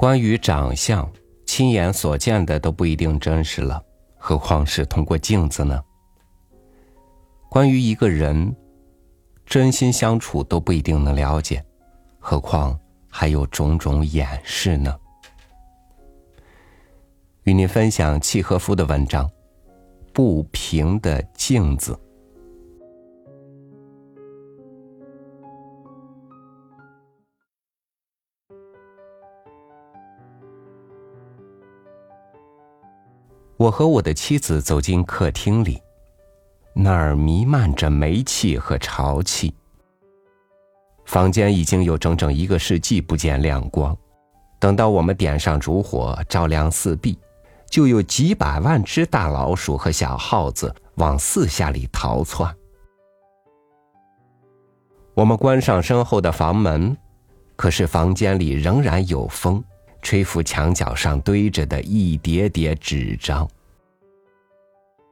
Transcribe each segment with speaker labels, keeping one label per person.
Speaker 1: 关于长相，亲眼所见的都不一定真实了，何况是通过镜子呢？关于一个人，真心相处都不一定能了解，何况还有种种掩饰呢？与您分享契诃夫的文章《不平的镜子》。我和我的妻子走进客厅里，那儿弥漫着煤气和潮气。房间已经有整整一个世纪不见亮光，等到我们点上烛火，照亮四壁，就有几百万只大老鼠和小耗子往四下里逃窜。我们关上身后的房门，可是房间里仍然有风。吹拂墙角上堆着的一叠叠纸张，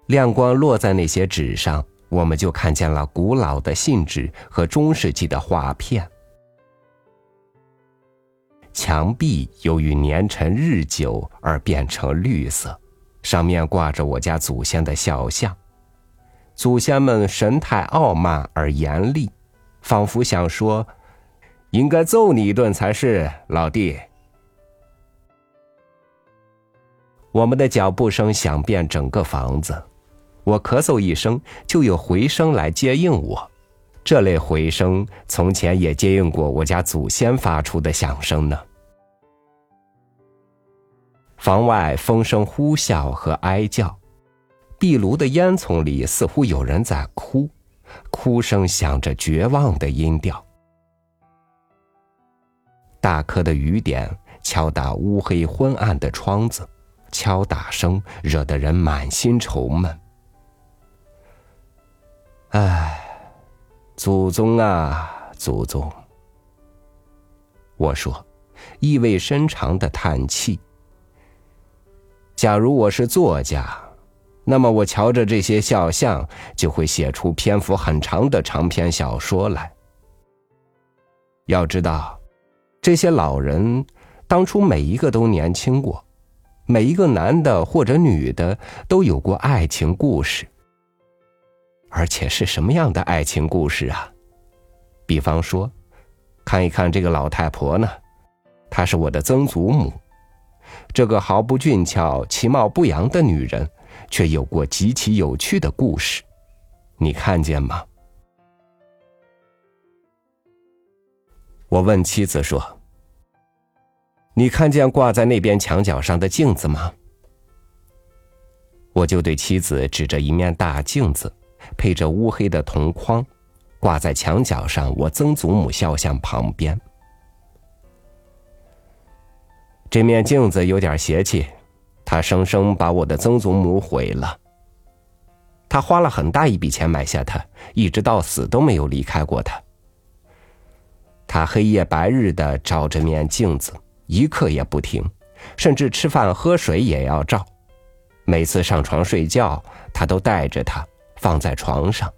Speaker 1: 亮光落在那些纸上，我们就看见了古老的信纸和中世纪的画片。墙壁由于年陈日久而变成绿色，上面挂着我家祖先的肖像，祖先们神态傲慢而严厉，仿佛想说：“应该揍你一顿才是，老弟。”我们的脚步声响遍整个房子，我咳嗽一声，就有回声来接应我。这类回声从前也接应过我家祖先发出的响声呢。房外风声呼啸和哀叫，壁炉的烟囱里似乎有人在哭，哭声响着绝望的音调。大颗的雨点敲打乌黑昏暗的窗子。敲打声惹得人满心愁闷。唉，祖宗啊，祖宗！我说，意味深长的叹气。假如我是作家，那么我瞧着这些肖像，就会写出篇幅很长的长篇小说来。要知道，这些老人当初每一个都年轻过。每一个男的或者女的都有过爱情故事，而且是什么样的爱情故事啊？比方说，看一看这个老太婆呢，她是我的曾祖母。这个毫不俊俏、其貌不扬的女人，却有过极其有趣的故事，你看见吗？我问妻子说。你看见挂在那边墙角上的镜子吗？我就对妻子指着一面大镜子，配着乌黑的铜框，挂在墙角上我曾祖母肖像旁边。这面镜子有点邪气，他生生把我的曾祖母毁了。他花了很大一笔钱买下它，一直到死都没有离开过它。他黑夜白日的照这面镜子。一刻也不停，甚至吃饭喝水也要照。每次上床睡觉，他都带着它放在床上。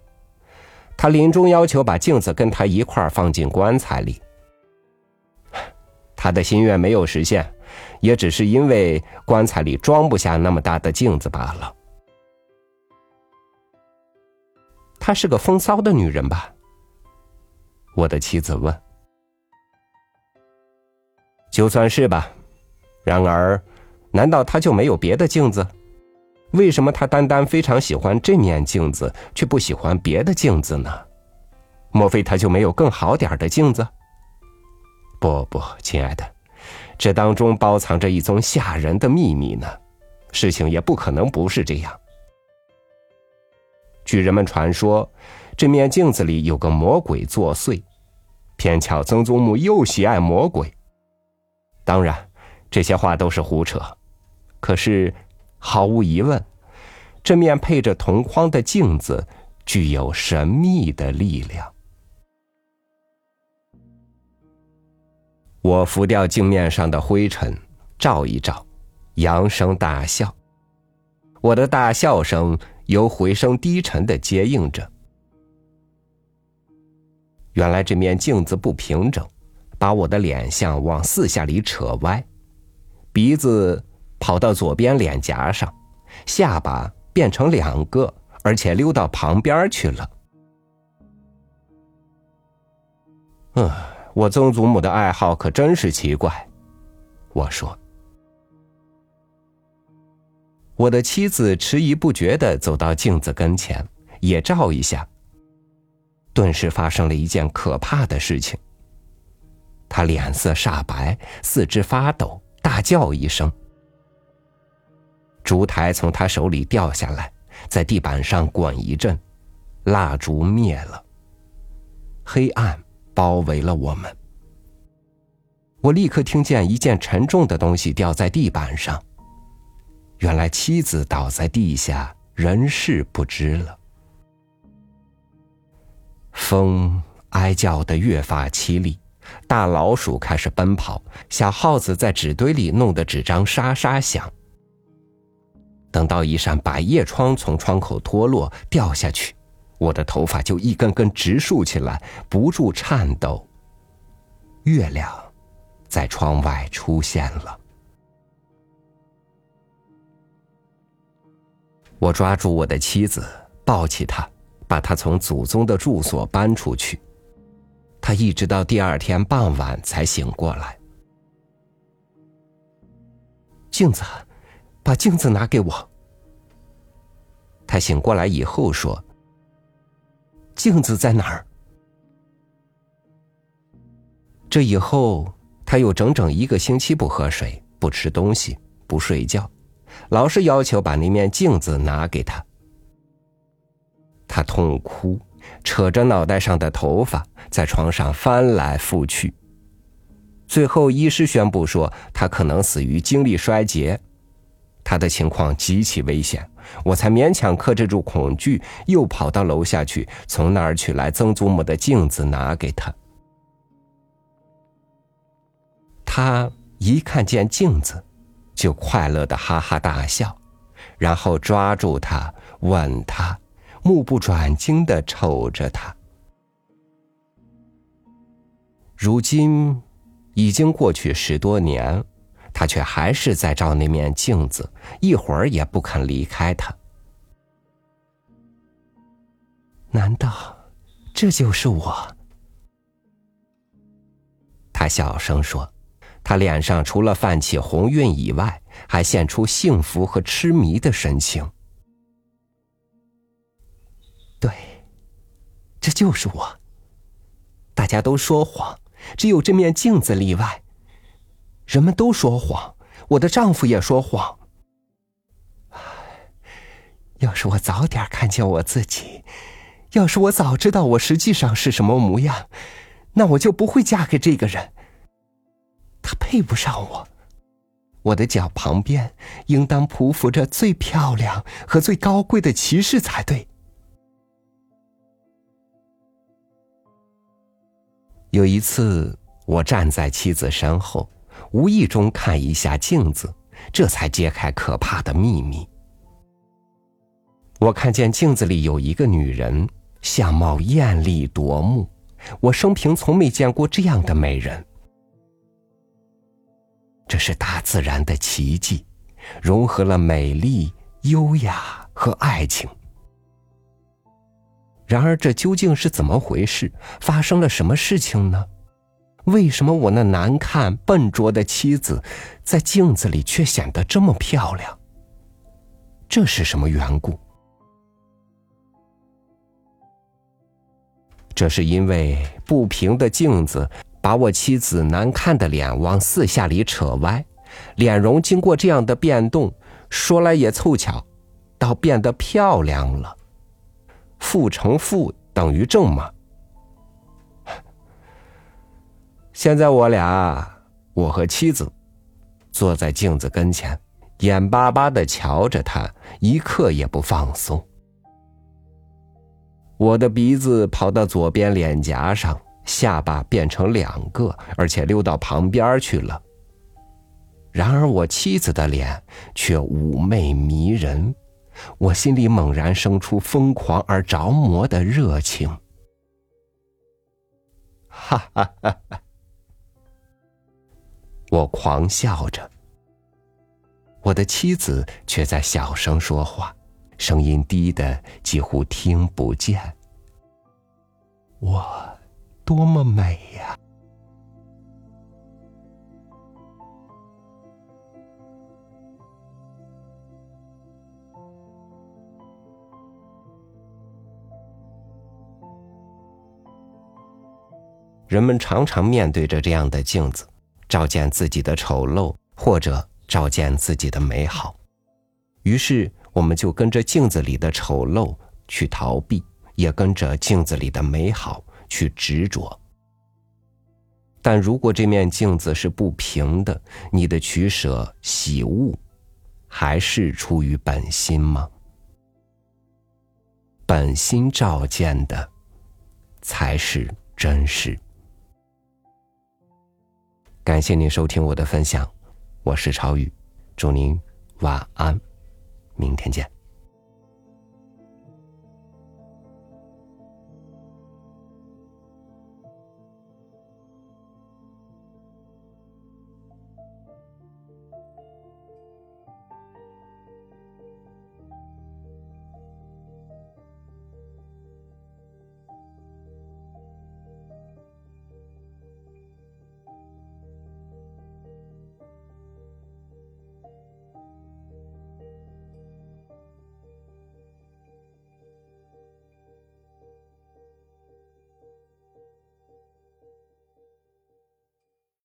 Speaker 1: 他临终要求把镜子跟他一块放进棺材里。他的心愿没有实现，也只是因为棺材里装不下那么大的镜子罢了。她是个风骚的女人吧？我的妻子问。就算是吧，然而，难道他就没有别的镜子？为什么他单单非常喜欢这面镜子，却不喜欢别的镜子呢？莫非他就没有更好点的镜子？不不，亲爱的，这当中包藏着一宗吓人的秘密呢。事情也不可能不是这样。据人们传说，这面镜子里有个魔鬼作祟，偏巧曾祖母又喜爱魔鬼。当然，这些话都是胡扯。可是，毫无疑问，这面配着铜框的镜子具有神秘的力量。我拂掉镜面上的灰尘，照一照，扬声大笑。我的大笑声由回声低沉的接应着。原来这面镜子不平整。把我的脸相往四下里扯歪，鼻子跑到左边脸颊上，下巴变成两个，而且溜到旁边去了。嗯，我曾祖母的爱好可真是奇怪，我说。我的妻子迟疑不决的走到镜子跟前，也照一下。顿时发生了一件可怕的事情。他脸色煞白，四肢发抖，大叫一声。烛台从他手里掉下来，在地板上滚一阵，蜡烛灭了。黑暗包围了我们。我立刻听见一件沉重的东西掉在地板上。原来妻子倒在地下，人事不知了。风哀叫的越发凄厉，大老鼠开始奔跑，小耗子在纸堆里弄得纸张沙沙响。等到一扇百叶窗从窗口脱落掉下去，我的头发就一根根直竖起来，不住颤抖。月亮在窗外出现了。我抓住我的妻子，抱起她，把她从祖宗的住所搬出去。她一直到第二天傍晚才醒过来。镜子，把镜子拿给我。他醒过来以后说：“镜子在哪儿？”这以后，他又整整一个星期不喝水、不吃东西、不睡觉。老是要求把那面镜子拿给他，他痛哭，扯着脑袋上的头发在床上翻来覆去。最后，医师宣布说他可能死于精力衰竭，他的情况极其危险。我才勉强克制住恐惧，又跑到楼下去，从那儿取来曾祖母的镜子拿给他。他一看见镜子。就快乐的哈哈大笑，然后抓住他，吻他，目不转睛的瞅着他。如今已经过去十多年，他却还是在照那面镜子，一会儿也不肯离开他。难道这就是我？他小声说。他脸上除了泛起红晕以外，还现出幸福和痴迷的神情。对，这就是我。大家都说谎，只有这面镜子例外。人们都说谎，我的丈夫也说谎。要是我早点看见我自己，要是我早知道我实际上是什么模样，那我就不会嫁给这个人。他配不上我，我的脚旁边应当匍匐着最漂亮和最高贵的骑士才对。有一次，我站在妻子身后，无意中看一下镜子，这才揭开可怕的秘密。我看见镜子里有一个女人，相貌艳丽夺目，我生平从没见过这样的美人。这是大自然的奇迹，融合了美丽、优雅和爱情。然而，这究竟是怎么回事？发生了什么事情呢？为什么我那难看、笨拙的妻子，在镜子里却显得这么漂亮？这是什么缘故？这是因为不平的镜子。把我妻子难看的脸往四下里扯歪，脸容经过这样的变动，说来也凑巧，倒变得漂亮了。负乘负等于正嘛。现在我俩，我和妻子，坐在镜子跟前，眼巴巴的瞧着他，一刻也不放松。我的鼻子跑到左边脸颊上。下巴变成两个，而且溜到旁边去了。然而我妻子的脸却妩媚迷人，我心里猛然生出疯狂而着魔的热情。哈哈哈哈！我狂笑着，我的妻子却在小声说话，声音低的几乎听不见。我多么美呀！人们常常面对着这样的镜子，照见自己的丑陋，或者照见自己的美好。于是，我们就跟着镜子里的丑陋去逃避，也跟着镜子里的美好去执着。但如果这面镜子是不平的，你的取舍、喜恶，还是出于本心吗？本心照见的，才是真实。感谢您收听我的分享，我是朝宇，祝您晚安，明天见。